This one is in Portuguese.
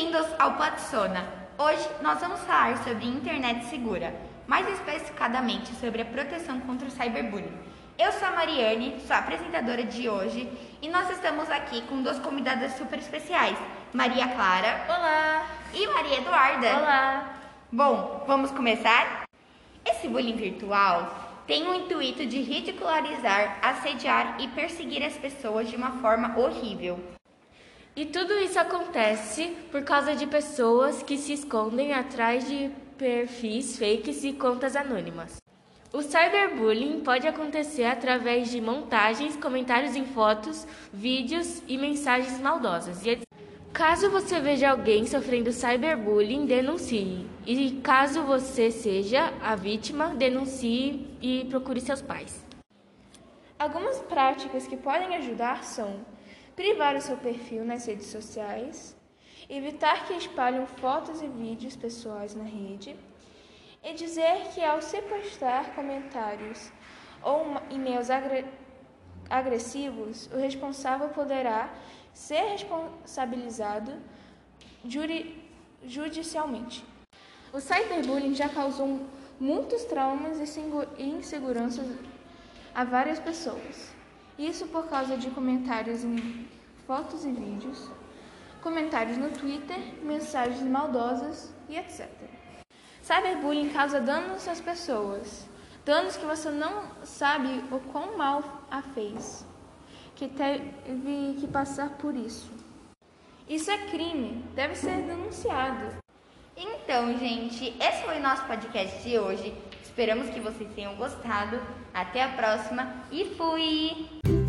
Bem-vindos ao Podsona. Hoje nós vamos falar sobre internet segura, mais especificadamente sobre a proteção contra o cyberbullying. Eu sou a Mariane, sou a apresentadora de hoje, e nós estamos aqui com duas convidadas super especiais, Maria Clara. Olá! E Maria Eduarda. Olá! Bom, vamos começar? Esse bullying virtual tem o intuito de ridicularizar, assediar e perseguir as pessoas de uma forma horrível. E tudo isso acontece por causa de pessoas que se escondem atrás de perfis fakes e contas anônimas. O cyberbullying pode acontecer através de montagens, comentários em fotos, vídeos e mensagens maldosas. E caso você veja alguém sofrendo cyberbullying, denuncie. E caso você seja a vítima, denuncie e procure seus pais. Algumas práticas que podem ajudar são privar o seu perfil nas redes sociais, evitar que espalhem fotos e vídeos pessoais na rede, e dizer que ao se postar comentários ou e-mails agre agressivos, o responsável poderá ser responsabilizado judicialmente. O cyberbullying já causou muitos traumas e inseguranças a várias pessoas. Isso por causa de comentários em fotos e vídeos, comentários no Twitter, mensagens maldosas e etc. Cyberbullying causa danos às pessoas, danos que você não sabe o quão mal a fez, que teve que passar por isso. Isso é crime, deve ser denunciado. Então, gente, esse foi o nosso podcast de hoje. Esperamos que vocês tenham gostado. Até a próxima e fui!